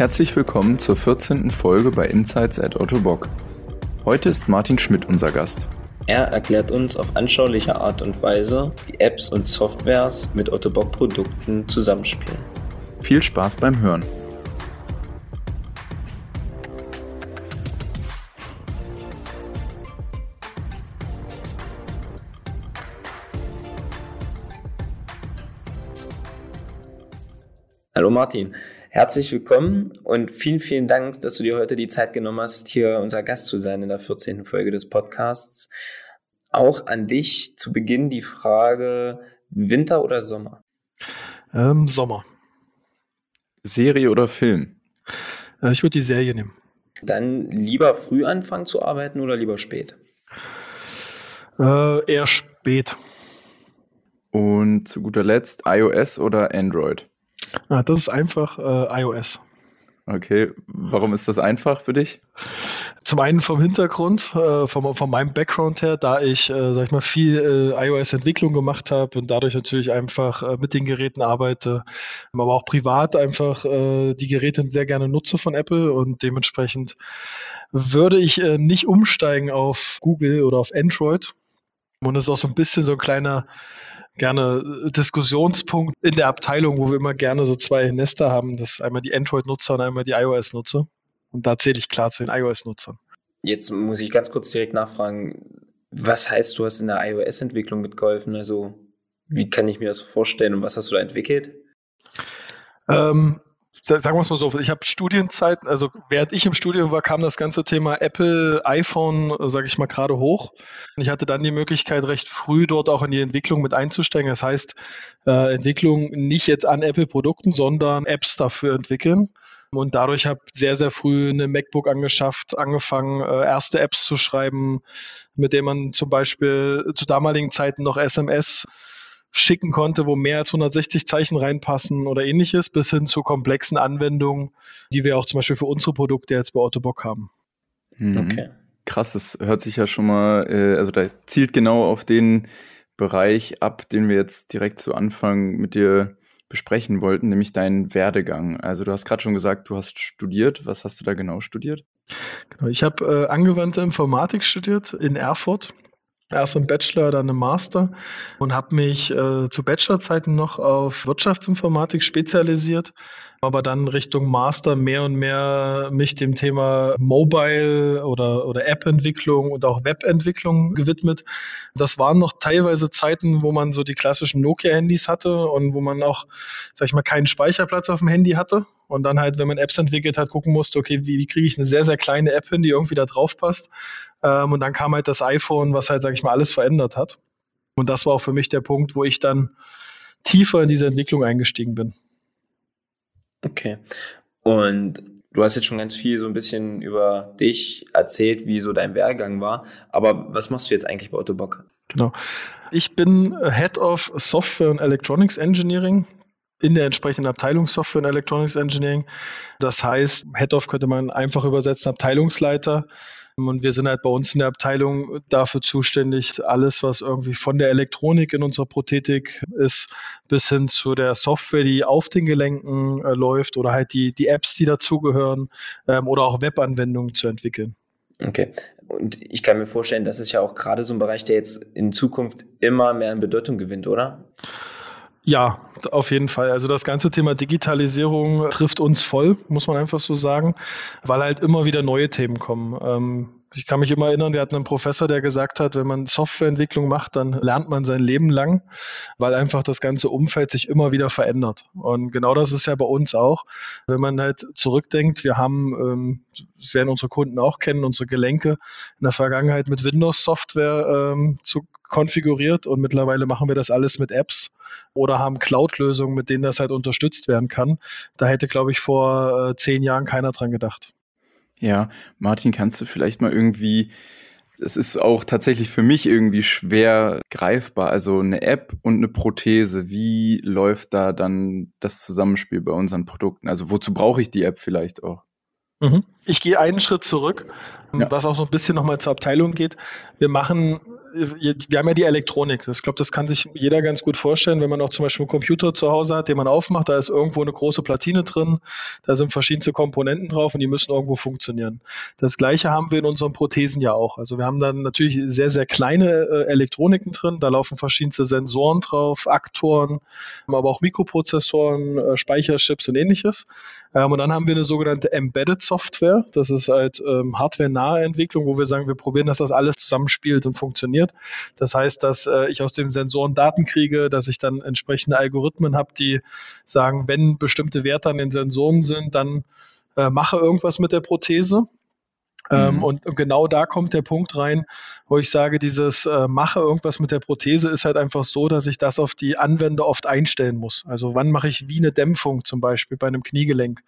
Herzlich willkommen zur 14. Folge bei Insights at Ottobock. Heute ist Martin Schmidt unser Gast. Er erklärt uns auf anschauliche Art und Weise, wie Apps und Softwares mit Ottobock-Produkten zusammenspielen. Viel Spaß beim Hören. Hallo Martin, herzlich willkommen und vielen, vielen Dank, dass du dir heute die Zeit genommen hast, hier unser Gast zu sein in der 14. Folge des Podcasts. Auch an dich zu Beginn die Frage, Winter oder Sommer? Ähm, Sommer. Serie oder Film? Äh, ich würde die Serie nehmen. Dann lieber früh anfangen zu arbeiten oder lieber spät? Äh, eher spät. Und zu guter Letzt iOS oder Android? Ah, das ist einfach äh, iOS. Okay, warum ist das einfach für dich? Zum einen vom Hintergrund, äh, vom, von meinem Background her, da ich, äh, sag ich mal, viel äh, iOS-Entwicklung gemacht habe und dadurch natürlich einfach äh, mit den Geräten arbeite, aber auch privat einfach äh, die Geräte sehr gerne nutze von Apple und dementsprechend würde ich äh, nicht umsteigen auf Google oder auf Android. Und das ist auch so ein bisschen so ein kleiner gerne äh, Diskussionspunkt in der Abteilung, wo wir immer gerne so zwei Nester haben. Das ist einmal die Android-Nutzer und einmal die iOS-Nutzer. Und da zähle ich klar zu den iOS-Nutzern. Jetzt muss ich ganz kurz direkt nachfragen, was heißt, du hast in der iOS-Entwicklung mitgeholfen? Also, wie kann ich mir das vorstellen und was hast du da entwickelt? Ähm, sagen wir es mal so, ich habe Studienzeiten, also während ich im Studium war, kam das ganze Thema Apple, iPhone, sage ich mal, gerade hoch. Und ich hatte dann die Möglichkeit, recht früh dort auch in die Entwicklung mit einzusteigen. Das heißt, äh, Entwicklung nicht jetzt an Apple-Produkten, sondern Apps dafür entwickeln. Und dadurch habe ich sehr, sehr früh eine MacBook angeschafft, angefangen, äh, erste Apps zu schreiben, mit denen man zum Beispiel zu damaligen Zeiten noch SMS schicken konnte, wo mehr als 160 Zeichen reinpassen oder ähnliches, bis hin zu komplexen Anwendungen, die wir auch zum Beispiel für unsere Produkte jetzt bei Autobock haben. Mhm. Okay. Krass, das hört sich ja schon mal, äh, also da zielt genau auf den Bereich ab, den wir jetzt direkt zu Anfang mit dir besprechen wollten, nämlich deinen Werdegang. Also du hast gerade schon gesagt, du hast studiert. Was hast du da genau studiert? Genau, ich habe äh, angewandte Informatik studiert in Erfurt erst im Bachelor, dann im Master und habe mich äh, zu Bachelorzeiten noch auf Wirtschaftsinformatik spezialisiert, aber dann Richtung Master mehr und mehr mich dem Thema Mobile oder, oder App-Entwicklung und auch Web-Entwicklung gewidmet. Das waren noch teilweise Zeiten, wo man so die klassischen Nokia-Handys hatte und wo man auch, sag ich mal, keinen Speicherplatz auf dem Handy hatte und dann halt, wenn man Apps entwickelt hat, gucken musste, okay, wie, wie kriege ich eine sehr, sehr kleine App hin, die irgendwie da drauf passt. Ähm, und dann kam halt das iPhone, was halt, sag ich mal, alles verändert hat. Und das war auch für mich der Punkt, wo ich dann tiefer in diese Entwicklung eingestiegen bin. Okay. Und du hast jetzt schon ganz viel so ein bisschen über dich erzählt, wie so dein Werdegang war. Aber was machst du jetzt eigentlich bei Otto Bock? Genau. Ich bin Head of Software and Electronics Engineering in der entsprechenden Abteilung Software und Electronics Engineering. Das heißt, Head of könnte man einfach übersetzen, Abteilungsleiter. Und wir sind halt bei uns in der Abteilung dafür zuständig, alles, was irgendwie von der Elektronik in unserer Prothetik ist, bis hin zu der Software, die auf den Gelenken äh, läuft oder halt die, die Apps, die dazugehören ähm, oder auch Webanwendungen zu entwickeln. Okay. Und ich kann mir vorstellen, das ist ja auch gerade so ein Bereich, der jetzt in Zukunft immer mehr an Bedeutung gewinnt, oder? Auf jeden Fall. Also das ganze Thema Digitalisierung trifft uns voll, muss man einfach so sagen, weil halt immer wieder neue Themen kommen. Ähm, ich kann mich immer erinnern, wir hatten einen Professor, der gesagt hat, wenn man Softwareentwicklung macht, dann lernt man sein Leben lang, weil einfach das ganze Umfeld sich immer wieder verändert. Und genau das ist ja bei uns auch. Wenn man halt zurückdenkt, wir haben, ähm, das werden unsere Kunden auch kennen, unsere Gelenke in der Vergangenheit mit Windows-Software ähm, zu konfiguriert und mittlerweile machen wir das alles mit Apps oder haben Cloud-Lösungen, mit denen das halt unterstützt werden kann. Da hätte, glaube ich, vor äh, zehn Jahren keiner dran gedacht. Ja, Martin, kannst du vielleicht mal irgendwie, es ist auch tatsächlich für mich irgendwie schwer greifbar, also eine App und eine Prothese, wie läuft da dann das Zusammenspiel bei unseren Produkten? Also wozu brauche ich die App vielleicht auch? Mhm. Ich gehe einen Schritt zurück, ja. was auch so ein bisschen nochmal zur Abteilung geht. Wir machen wir haben ja die Elektronik. Ich glaube, das kann sich jeder ganz gut vorstellen, wenn man auch zum Beispiel einen Computer zu Hause hat, den man aufmacht, da ist irgendwo eine große Platine drin, da sind verschiedene Komponenten drauf und die müssen irgendwo funktionieren. Das gleiche haben wir in unseren Prothesen ja auch. Also wir haben dann natürlich sehr, sehr kleine äh, Elektroniken drin, da laufen verschiedenste Sensoren drauf, Aktoren, aber auch Mikroprozessoren, äh, Speicherchips und ähnliches. Ähm, und dann haben wir eine sogenannte Embedded Software. Das ist halt ähm, hardware-nahe Entwicklung, wo wir sagen, wir probieren, dass das alles zusammenspielt und funktioniert. Das heißt, dass äh, ich aus den Sensoren Daten kriege, dass ich dann entsprechende Algorithmen habe, die sagen, wenn bestimmte Werte an den Sensoren sind, dann äh, mache irgendwas mit der Prothese. Ähm, mhm. und genau da kommt der Punkt rein, wo ich sage, dieses äh, mache irgendwas mit der Prothese ist halt einfach so, dass ich das auf die Anwender oft einstellen muss. Also wann mache ich wie eine Dämpfung zum Beispiel bei einem Kniegelenk.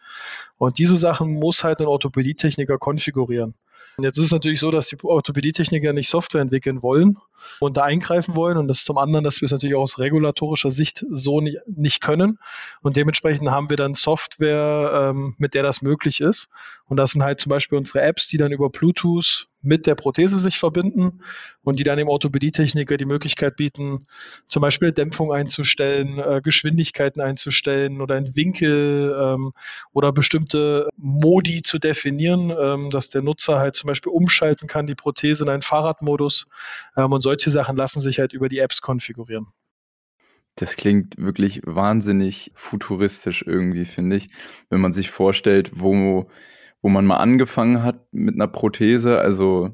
Und diese Sachen muss halt ein Orthopädietechniker konfigurieren. Und jetzt ist es natürlich so, dass die Orthopädietechniker nicht Software entwickeln wollen, und da eingreifen wollen. Und das zum anderen, dass wir es natürlich auch aus regulatorischer Sicht so nicht, nicht können. Und dementsprechend haben wir dann Software, ähm, mit der das möglich ist. Und das sind halt zum Beispiel unsere Apps, die dann über Bluetooth mit der Prothese sich verbinden und die dann dem Orthopädietechniker die Möglichkeit bieten, zum Beispiel Dämpfung einzustellen, äh, Geschwindigkeiten einzustellen oder einen Winkel ähm, oder bestimmte Modi zu definieren, ähm, dass der Nutzer halt zum Beispiel umschalten kann, die Prothese in einen Fahrradmodus ähm, und solche Sachen lassen sich halt über die Apps konfigurieren. Das klingt wirklich wahnsinnig futuristisch irgendwie, finde ich, wenn man sich vorstellt, wo wo man mal angefangen hat mit einer Prothese, also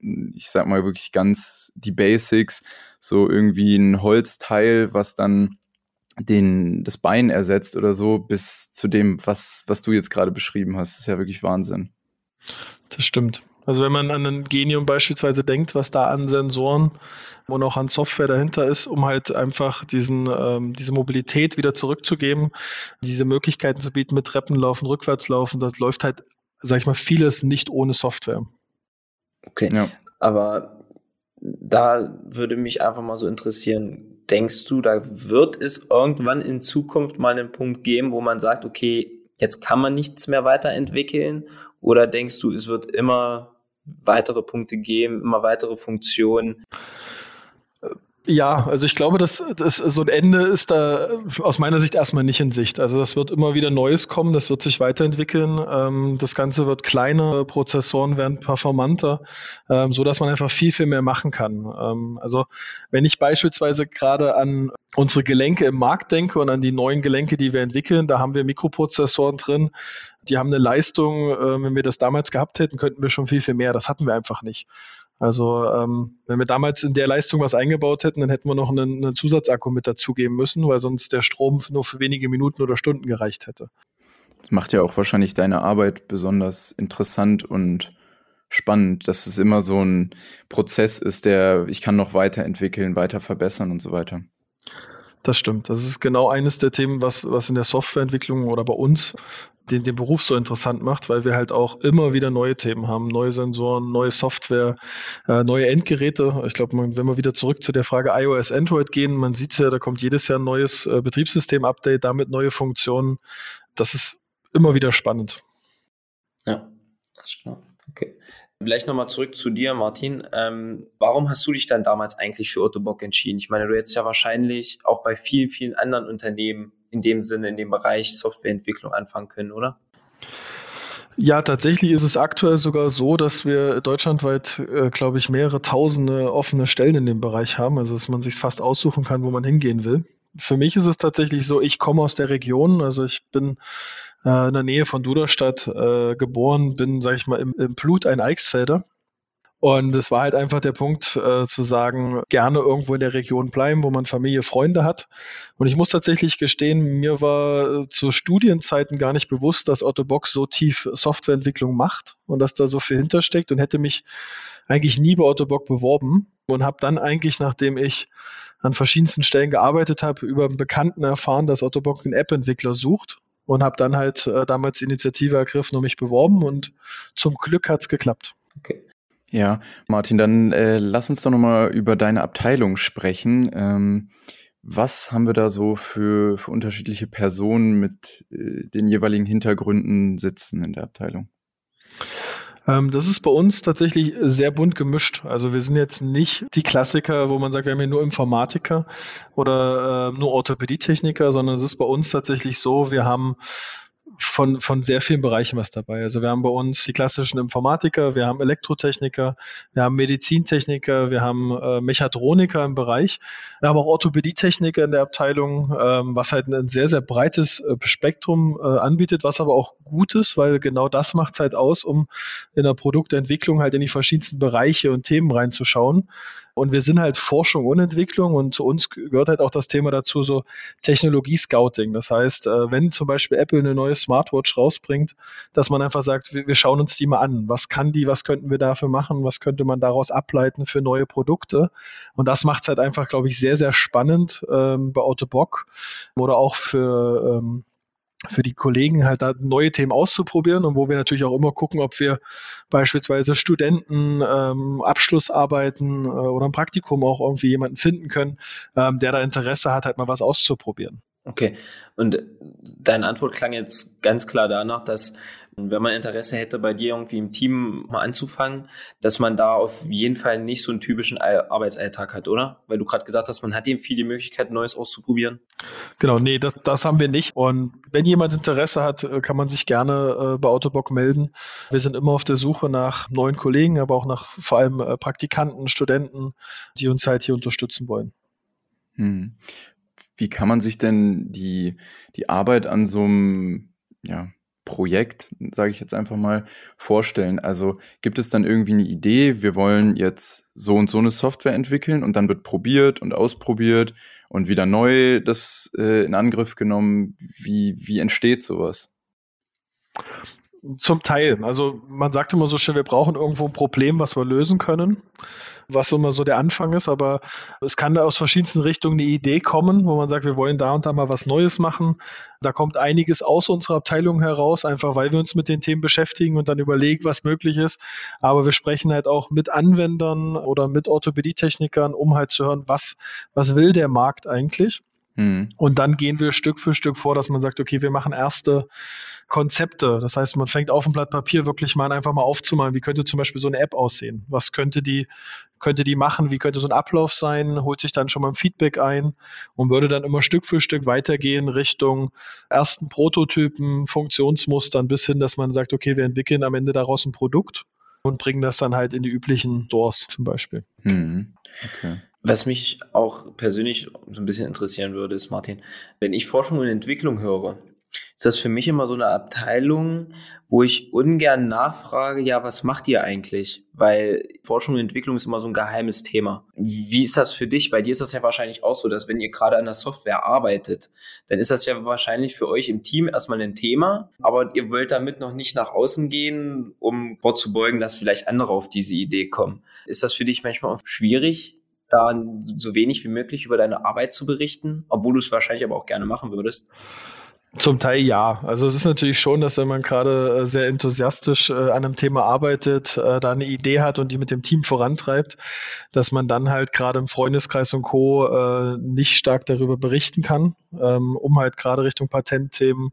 ich sag mal wirklich ganz die Basics, so irgendwie ein Holzteil, was dann den, das Bein ersetzt oder so, bis zu dem, was, was du jetzt gerade beschrieben hast. Das ist ja wirklich Wahnsinn. Das stimmt. Also wenn man an ein Genium beispielsweise denkt, was da an Sensoren und auch an Software dahinter ist, um halt einfach diesen, ähm, diese Mobilität wieder zurückzugeben, diese Möglichkeiten zu bieten mit Treppenlaufen, Rückwärtslaufen, das läuft halt sag ich mal, vieles nicht ohne Software. Okay. Ja. Aber da würde mich einfach mal so interessieren, denkst du, da wird es irgendwann in Zukunft mal einen Punkt geben, wo man sagt, okay, jetzt kann man nichts mehr weiterentwickeln? Oder denkst du, es wird immer weitere Punkte geben, immer weitere Funktionen? Ja, also ich glaube, dass, dass so ein Ende ist da aus meiner Sicht erstmal nicht in Sicht. Also das wird immer wieder Neues kommen, das wird sich weiterentwickeln. Ähm, das Ganze wird kleiner, Prozessoren werden performanter, ähm, so dass man einfach viel, viel mehr machen kann. Ähm, also wenn ich beispielsweise gerade an unsere Gelenke im Markt denke und an die neuen Gelenke, die wir entwickeln, da haben wir Mikroprozessoren drin, die haben eine Leistung, äh, wenn wir das damals gehabt hätten, könnten wir schon viel, viel mehr. Das hatten wir einfach nicht. Also ähm, wenn wir damals in der Leistung was eingebaut hätten, dann hätten wir noch einen, einen Zusatzakku mit dazugeben müssen, weil sonst der Strom nur für wenige Minuten oder Stunden gereicht hätte. Das macht ja auch wahrscheinlich deine Arbeit besonders interessant und spannend, dass es immer so ein Prozess ist, der ich kann noch weiterentwickeln, weiter verbessern und so weiter. Das stimmt. Das ist genau eines der Themen, was, was in der Softwareentwicklung oder bei uns den, den Beruf so interessant macht, weil wir halt auch immer wieder neue Themen haben, neue Sensoren, neue Software, äh, neue Endgeräte. Ich glaube, wenn wir wieder zurück zu der Frage iOS, Android gehen, man sieht ja, da kommt jedes Jahr ein neues äh, Betriebssystem-Update, damit neue Funktionen. Das ist immer wieder spannend. Ja, das ist klar. Okay. Vielleicht nochmal zurück zu dir, Martin. Ähm, warum hast du dich dann damals eigentlich für Ottobock entschieden? Ich meine, du hättest ja wahrscheinlich auch bei vielen, vielen anderen Unternehmen in dem Sinne, in dem Bereich Softwareentwicklung anfangen können, oder? Ja, tatsächlich ist es aktuell sogar so, dass wir deutschlandweit, äh, glaube ich, mehrere tausende offene Stellen in dem Bereich haben, also dass man sich fast aussuchen kann, wo man hingehen will. Für mich ist es tatsächlich so, ich komme aus der Region, also ich bin äh, in der Nähe von Duderstadt äh, geboren, bin, sage ich mal, im, im Blut ein Eichsfelder. Und es war halt einfach der Punkt äh, zu sagen, gerne irgendwo in der Region bleiben, wo man Familie, Freunde hat. Und ich muss tatsächlich gestehen, mir war äh, zu Studienzeiten gar nicht bewusst, dass Otto Box so tief Softwareentwicklung macht und dass da so viel hintersteckt und hätte mich eigentlich nie bei Otto Bock beworben und habe dann eigentlich, nachdem ich an verschiedensten Stellen gearbeitet habe, über einen Bekannten erfahren, dass Otto Bock einen App-Entwickler sucht und habe dann halt äh, damals Initiative ergriffen und mich beworben und zum Glück hat es geklappt. Okay. Ja, Martin, dann äh, lass uns doch nochmal über deine Abteilung sprechen. Ähm, was haben wir da so für, für unterschiedliche Personen mit äh, den jeweiligen Hintergründen sitzen in der Abteilung? Ähm, das ist bei uns tatsächlich sehr bunt gemischt. Also wir sind jetzt nicht die Klassiker, wo man sagt, wir haben hier nur Informatiker oder äh, nur Orthopädietechniker, sondern es ist bei uns tatsächlich so, wir haben von, von sehr vielen Bereichen was dabei. Also wir haben bei uns die klassischen Informatiker, wir haben Elektrotechniker, wir haben Medizintechniker, wir haben äh, Mechatroniker im Bereich, wir haben auch Orthopädietechniker in der Abteilung, ähm, was halt ein sehr, sehr breites äh, Spektrum äh, anbietet, was aber auch gut ist, weil genau das macht es halt aus, um in der Produktentwicklung halt in die verschiedensten Bereiche und Themen reinzuschauen. Und wir sind halt Forschung und Entwicklung und zu uns gehört halt auch das Thema dazu, so Technologie-Scouting. Das heißt, äh, wenn zum Beispiel Apple eine neue Smartwatch rausbringt, dass man einfach sagt, wir schauen uns die mal an. Was kann die, was könnten wir dafür machen, was könnte man daraus ableiten für neue Produkte? Und das macht es halt einfach, glaube ich, sehr, sehr spannend ähm, bei Autobock oder auch für ähm, für die Kollegen halt da neue Themen auszuprobieren und wo wir natürlich auch immer gucken, ob wir beispielsweise Studenten, ähm, Abschlussarbeiten äh, oder ein Praktikum auch irgendwie jemanden finden können, ähm, der da Interesse hat, halt mal was auszuprobieren. Okay, und deine Antwort klang jetzt ganz klar danach, dass wenn man Interesse hätte, bei dir irgendwie im Team mal anzufangen, dass man da auf jeden Fall nicht so einen typischen Arbeitsalltag hat, oder? Weil du gerade gesagt hast, man hat eben viele Möglichkeiten, Neues auszuprobieren. Genau, nee, das, das haben wir nicht. Und wenn jemand Interesse hat, äh, kann man sich gerne äh, bei Autobock melden. Wir sind immer auf der Suche nach neuen Kollegen, aber auch nach vor allem äh, Praktikanten, Studenten, die uns halt hier unterstützen wollen. Hm. Wie kann man sich denn die, die Arbeit an so einem ja, Projekt, sage ich jetzt einfach mal, vorstellen? Also gibt es dann irgendwie eine Idee, wir wollen jetzt so und so eine Software entwickeln und dann wird probiert und ausprobiert und wieder neu das äh, in Angriff genommen. Wie, wie entsteht sowas? Zum Teil. Also man sagt immer so schön, wir brauchen irgendwo ein Problem, was wir lösen können was immer so der Anfang ist, aber es kann da aus verschiedensten Richtungen eine Idee kommen, wo man sagt, wir wollen da und da mal was Neues machen. Da kommt einiges aus unserer Abteilung heraus, einfach weil wir uns mit den Themen beschäftigen und dann überlegen, was möglich ist. Aber wir sprechen halt auch mit Anwendern oder mit Orthopädietechnikern, um halt zu hören, was, was will der Markt eigentlich. Mhm. Und dann gehen wir Stück für Stück vor, dass man sagt, okay, wir machen erste Konzepte. Das heißt, man fängt auf ein Blatt Papier wirklich mal einfach mal aufzumalen. Wie könnte zum Beispiel so eine App aussehen? Was könnte die, könnte die machen? Wie könnte so ein Ablauf sein? Holt sich dann schon mal ein Feedback ein und würde dann immer Stück für Stück weitergehen Richtung ersten Prototypen, Funktionsmustern bis hin, dass man sagt, okay, wir entwickeln am Ende daraus ein Produkt und bringen das dann halt in die üblichen Doors zum Beispiel. Mhm. Okay. Was mich auch persönlich so ein bisschen interessieren würde, ist, Martin, wenn ich Forschung und Entwicklung höre, ist das für mich immer so eine Abteilung, wo ich ungern nachfrage, ja, was macht ihr eigentlich? Weil Forschung und Entwicklung ist immer so ein geheimes Thema. Wie ist das für dich? Bei dir ist das ja wahrscheinlich auch so, dass wenn ihr gerade an der Software arbeitet, dann ist das ja wahrscheinlich für euch im Team erstmal ein Thema, aber ihr wollt damit noch nicht nach außen gehen, um vorzubeugen, dass vielleicht andere auf diese Idee kommen. Ist das für dich manchmal auch schwierig, da so wenig wie möglich über deine Arbeit zu berichten, obwohl du es wahrscheinlich aber auch gerne machen würdest? Zum Teil ja. Also es ist natürlich schon, dass wenn man gerade äh, sehr enthusiastisch äh, an einem Thema arbeitet, äh, da eine Idee hat und die mit dem Team vorantreibt, dass man dann halt gerade im Freundeskreis und Co. Nicht stark darüber berichten kann, ähm, um halt gerade Richtung Patentthemen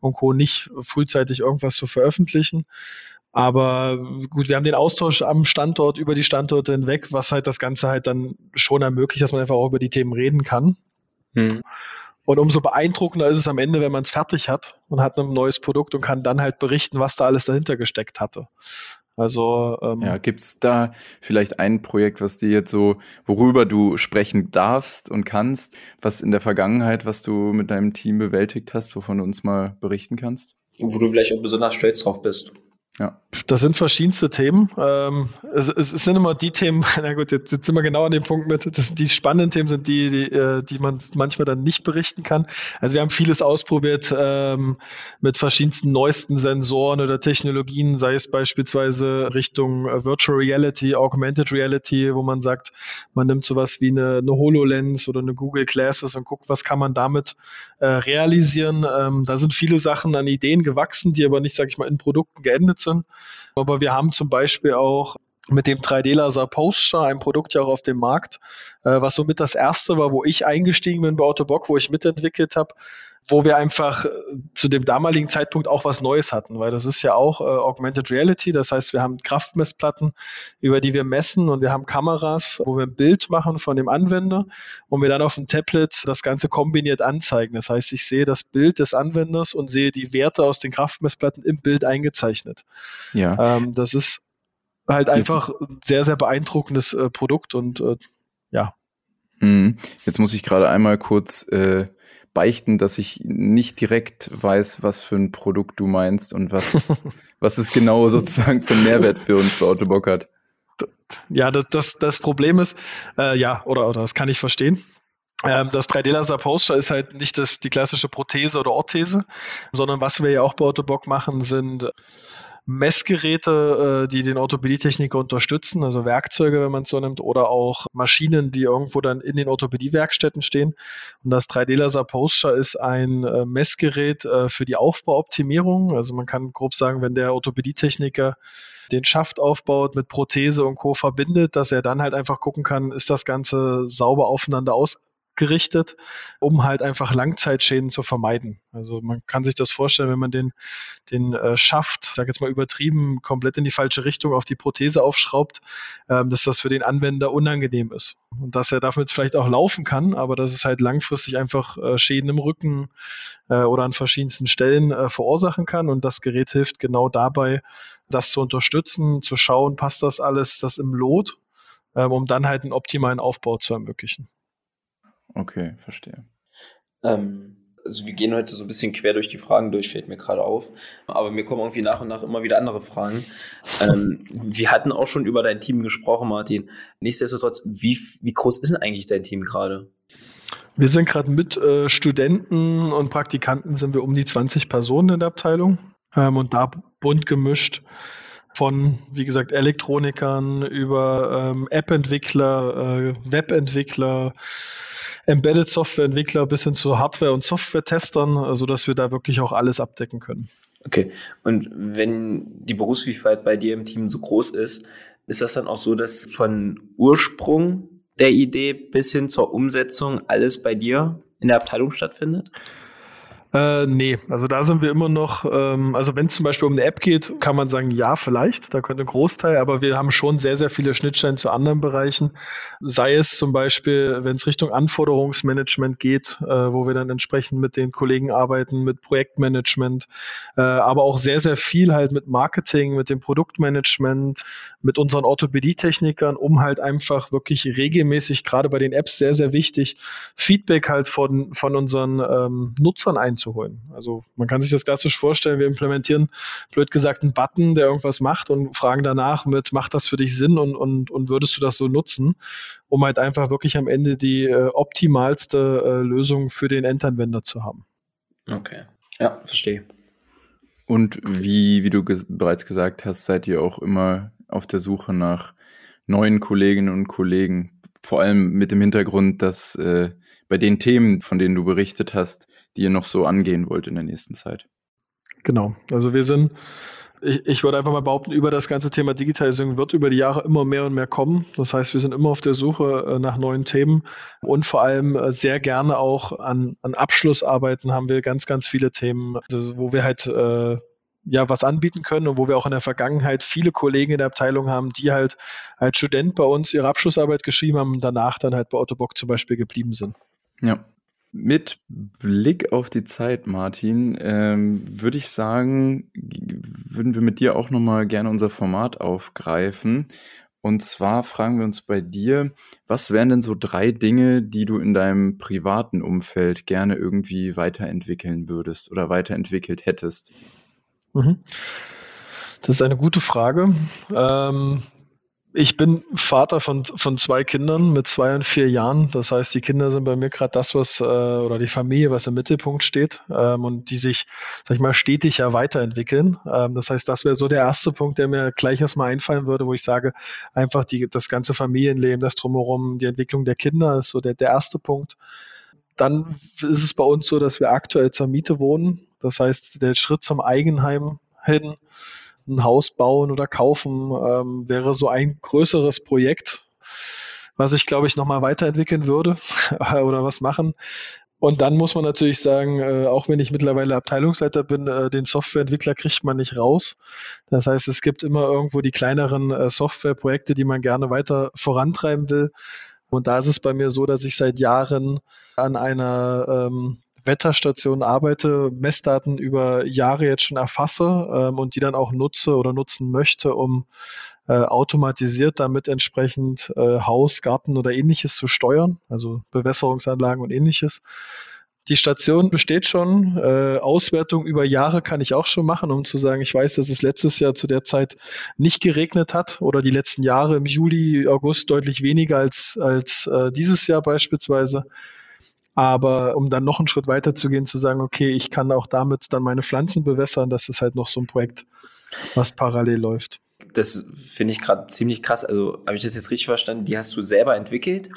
und Co. nicht frühzeitig irgendwas zu veröffentlichen. Aber gut, wir haben den Austausch am Standort über die Standorte hinweg, was halt das Ganze halt dann schon ermöglicht, dass man einfach auch über die Themen reden kann. Hm. Und umso beeindruckender ist es am Ende, wenn man es fertig hat und hat ein neues Produkt und kann dann halt berichten, was da alles dahinter gesteckt hatte. Also ähm, ja, gibt es da vielleicht ein Projekt, was dir jetzt so, worüber du sprechen darfst und kannst, was in der Vergangenheit, was du mit deinem Team bewältigt hast, wovon du uns mal berichten kannst? Wo du vielleicht auch besonders stolz drauf bist. Ja. Das sind verschiedenste Themen. Ähm, es, es, sind immer die Themen, na gut, jetzt, jetzt, sind wir genau an dem Punkt mit, das, die spannenden Themen sind die, die, äh, die man manchmal dann nicht berichten kann. Also wir haben vieles ausprobiert ähm, mit verschiedensten neuesten Sensoren oder Technologien, sei es beispielsweise Richtung äh, Virtual Reality, Augmented Reality, wo man sagt, man nimmt sowas wie eine, eine HoloLens oder eine Google Glasses und guckt, was kann man damit äh, realisieren. Ähm, da sind viele Sachen an Ideen gewachsen, die aber nicht, sage ich mal, in Produkten geendet sind. Aber wir haben zum Beispiel auch mit dem 3D-Laser Poster ein Produkt ja auch auf dem Markt, äh, was somit das erste war, wo ich eingestiegen bin bei Autobock, wo ich mitentwickelt habe, wo wir einfach äh, zu dem damaligen Zeitpunkt auch was Neues hatten, weil das ist ja auch äh, Augmented Reality, das heißt, wir haben Kraftmessplatten, über die wir messen und wir haben Kameras, wo wir ein Bild machen von dem Anwender und wir dann auf dem Tablet das Ganze kombiniert anzeigen. Das heißt, ich sehe das Bild des Anwenders und sehe die Werte aus den Kraftmessplatten im Bild eingezeichnet. Ja. Ähm, das ist halt einfach Jetzt. ein sehr, sehr beeindruckendes äh, Produkt und äh, ja. Mhm. Jetzt muss ich gerade einmal kurz äh, beichten, dass ich nicht direkt weiß, was für ein Produkt du meinst und was, was es genau sozusagen für einen Mehrwert für uns bei Autobock hat. Ja, das, das, das Problem ist, äh, ja, oder, oder das kann ich verstehen. Ähm, das 3D-Laser Poster ist halt nicht das, die klassische Prothese oder Orthese, sondern was wir ja auch bei Autobock machen, sind Messgeräte, äh, die den Orthopädietechniker unterstützen, also Werkzeuge, wenn man es so nimmt, oder auch Maschinen, die irgendwo dann in den Orthopädiewerkstätten stehen. Und das 3D-Laser Poster ist ein äh, Messgerät äh, für die Aufbauoptimierung. Also man kann grob sagen, wenn der Orthopädietechniker den Schaft aufbaut, mit Prothese und Co. verbindet, dass er dann halt einfach gucken kann, ist das Ganze sauber aufeinander aus gerichtet, um halt einfach Langzeitschäden zu vermeiden. Also man kann sich das vorstellen, wenn man den, den äh, Schaft, ich sage jetzt mal übertrieben, komplett in die falsche Richtung auf die Prothese aufschraubt, ähm, dass das für den Anwender unangenehm ist. Und dass er damit vielleicht auch laufen kann, aber dass es halt langfristig einfach äh, Schäden im Rücken äh, oder an verschiedensten Stellen verursachen kann. Und das Gerät hilft genau dabei, das zu unterstützen, zu schauen, passt das alles, das im Lot, ähm, um dann halt einen optimalen Aufbau zu ermöglichen. Okay, verstehe. Ähm, also wir gehen heute so ein bisschen quer durch die Fragen durch, fällt mir gerade auf. Aber mir kommen irgendwie nach und nach immer wieder andere Fragen. Ähm, wir hatten auch schon über dein Team gesprochen, Martin. Nichtsdestotrotz, wie, wie groß ist denn eigentlich dein Team gerade? Wir sind gerade mit äh, Studenten und Praktikanten sind wir um die 20 Personen in der Abteilung ähm, und da bunt gemischt von, wie gesagt, Elektronikern über ähm, App-Entwickler, äh, Web-Entwickler, Embedded Softwareentwickler bis hin zu Hardware- und Software-Testern, also dass wir da wirklich auch alles abdecken können. Okay, und wenn die Berufsvielfalt bei dir im Team so groß ist, ist das dann auch so, dass von Ursprung der Idee bis hin zur Umsetzung alles bei dir in der Abteilung stattfindet? Äh, nee, also da sind wir immer noch, ähm, also wenn es zum Beispiel um eine App geht, kann man sagen, ja, vielleicht, da könnte ein Großteil, aber wir haben schon sehr, sehr viele Schnittstellen zu anderen Bereichen. Sei es zum Beispiel, wenn es Richtung Anforderungsmanagement geht, äh, wo wir dann entsprechend mit den Kollegen arbeiten, mit Projektmanagement, äh, aber auch sehr, sehr viel halt mit Marketing, mit dem Produktmanagement, mit unseren Orthopädietechnikern, um halt einfach wirklich regelmäßig, gerade bei den Apps sehr, sehr wichtig, Feedback halt von, von unseren ähm, Nutzern einzuholen. Also man kann sich das klassisch vorstellen, wir implementieren, blöd gesagt, einen Button, der irgendwas macht und fragen danach mit, macht das für dich Sinn und, und, und würdest du das so nutzen, um halt einfach wirklich am Ende die äh, optimalste äh, Lösung für den Endanwender zu haben. Okay, ja, verstehe. Und wie, wie du ges bereits gesagt hast, seid ihr auch immer auf der Suche nach neuen Kolleginnen und Kollegen. Vor allem mit dem Hintergrund, dass äh, bei den Themen, von denen du berichtet hast, die ihr noch so angehen wollt in der nächsten Zeit. Genau. Also wir sind, ich, ich würde einfach mal behaupten, über das ganze Thema Digitalisierung wird über die Jahre immer mehr und mehr kommen. Das heißt, wir sind immer auf der Suche äh, nach neuen Themen und vor allem äh, sehr gerne auch an, an Abschlussarbeiten haben wir ganz, ganz viele Themen, also wo wir halt äh, ja was anbieten können und wo wir auch in der Vergangenheit viele Kollegen in der Abteilung haben, die halt als Student bei uns ihre Abschlussarbeit geschrieben haben und danach dann halt bei Autobock zum Beispiel geblieben sind. Ja. Mit Blick auf die Zeit, Martin, ähm, würde ich sagen, würden wir mit dir auch nochmal gerne unser Format aufgreifen. Und zwar fragen wir uns bei dir, was wären denn so drei Dinge, die du in deinem privaten Umfeld gerne irgendwie weiterentwickeln würdest oder weiterentwickelt hättest? Mhm. Das ist eine gute Frage. Ähm, ich bin Vater von, von zwei Kindern mit zwei und vier Jahren. Das heißt, die Kinder sind bei mir gerade das, was, äh, oder die Familie, was im Mittelpunkt steht ähm, und die sich, sag ich mal, stetig ja weiterentwickeln. Ähm, das heißt, das wäre so der erste Punkt, der mir gleich erstmal einfallen würde, wo ich sage, einfach die, das ganze Familienleben, das Drumherum, die Entwicklung der Kinder ist so der, der erste Punkt. Dann ist es bei uns so, dass wir aktuell zur Miete wohnen. Das heißt, der Schritt zum Eigenheim hin, ein Haus bauen oder kaufen, ähm, wäre so ein größeres Projekt, was ich, glaube ich, nochmal weiterentwickeln würde oder was machen. Und dann muss man natürlich sagen, äh, auch wenn ich mittlerweile Abteilungsleiter bin, äh, den Softwareentwickler kriegt man nicht raus. Das heißt, es gibt immer irgendwo die kleineren äh, Softwareprojekte, die man gerne weiter vorantreiben will. Und da ist es bei mir so, dass ich seit Jahren an einer ähm, Wetterstation arbeite, Messdaten über Jahre jetzt schon erfasse ähm, und die dann auch nutze oder nutzen möchte, um äh, automatisiert damit entsprechend äh, Haus, Garten oder ähnliches zu steuern, also Bewässerungsanlagen und ähnliches. Die Station besteht schon. Äh, Auswertung über Jahre kann ich auch schon machen, um zu sagen, ich weiß, dass es letztes Jahr zu der Zeit nicht geregnet hat oder die letzten Jahre im Juli, August deutlich weniger als, als äh, dieses Jahr beispielsweise. Aber um dann noch einen Schritt weiter zu gehen, zu sagen, okay, ich kann auch damit dann meine Pflanzen bewässern, das ist halt noch so ein Projekt, was parallel läuft. Das finde ich gerade ziemlich krass. Also habe ich das jetzt richtig verstanden? Die hast du selber entwickelt?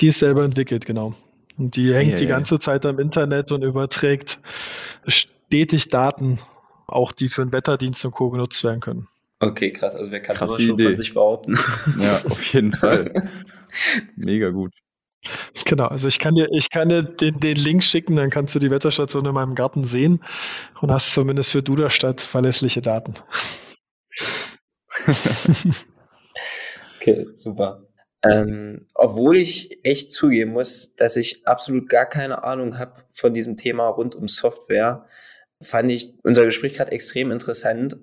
Die ist selber entwickelt, genau. Und die hängt yeah, die ganze Zeit am Internet und überträgt stetig Daten, auch die für den Wetterdienst und Co. genutzt werden können. Okay, krass. Also wer kann das schon von sich behaupten? Ja, auf jeden Fall. Mega gut. Genau, also ich kann dir, ich kann dir den, den Link schicken, dann kannst du die Wetterstation in meinem Garten sehen und hast zumindest für Duderstadt verlässliche Daten. okay, super. Ähm, obwohl ich echt zugeben muss, dass ich absolut gar keine Ahnung habe von diesem Thema rund um Software, fand ich unser Gespräch gerade extrem interessant.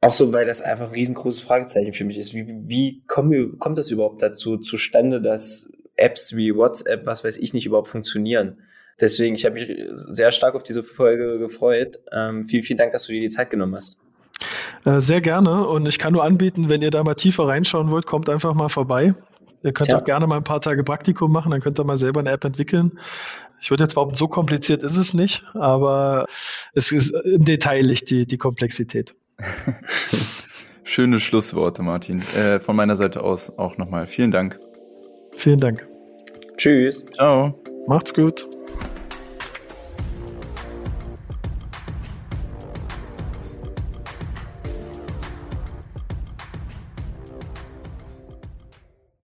Auch so, weil das einfach ein riesengroßes Fragezeichen für mich ist. Wie, wie kommt, kommt das überhaupt dazu zustande, dass Apps wie WhatsApp, was weiß ich nicht, überhaupt funktionieren? Deswegen, ich habe mich sehr stark auf diese Folge gefreut. Ähm, vielen, vielen Dank, dass du dir die Zeit genommen hast. Äh, sehr gerne und ich kann nur anbieten, wenn ihr da mal tiefer reinschauen wollt, kommt einfach mal vorbei. Ihr könnt ja. auch gerne mal ein paar Tage Praktikum machen, dann könnt ihr mal selber eine App entwickeln. Ich würde jetzt behaupten, so kompliziert ist es nicht, aber es ist im Detail liegt die, die Komplexität. Schöne Schlussworte, Martin. Äh, von meiner Seite aus auch nochmal vielen Dank. Vielen Dank. Tschüss. Ciao. Macht's gut.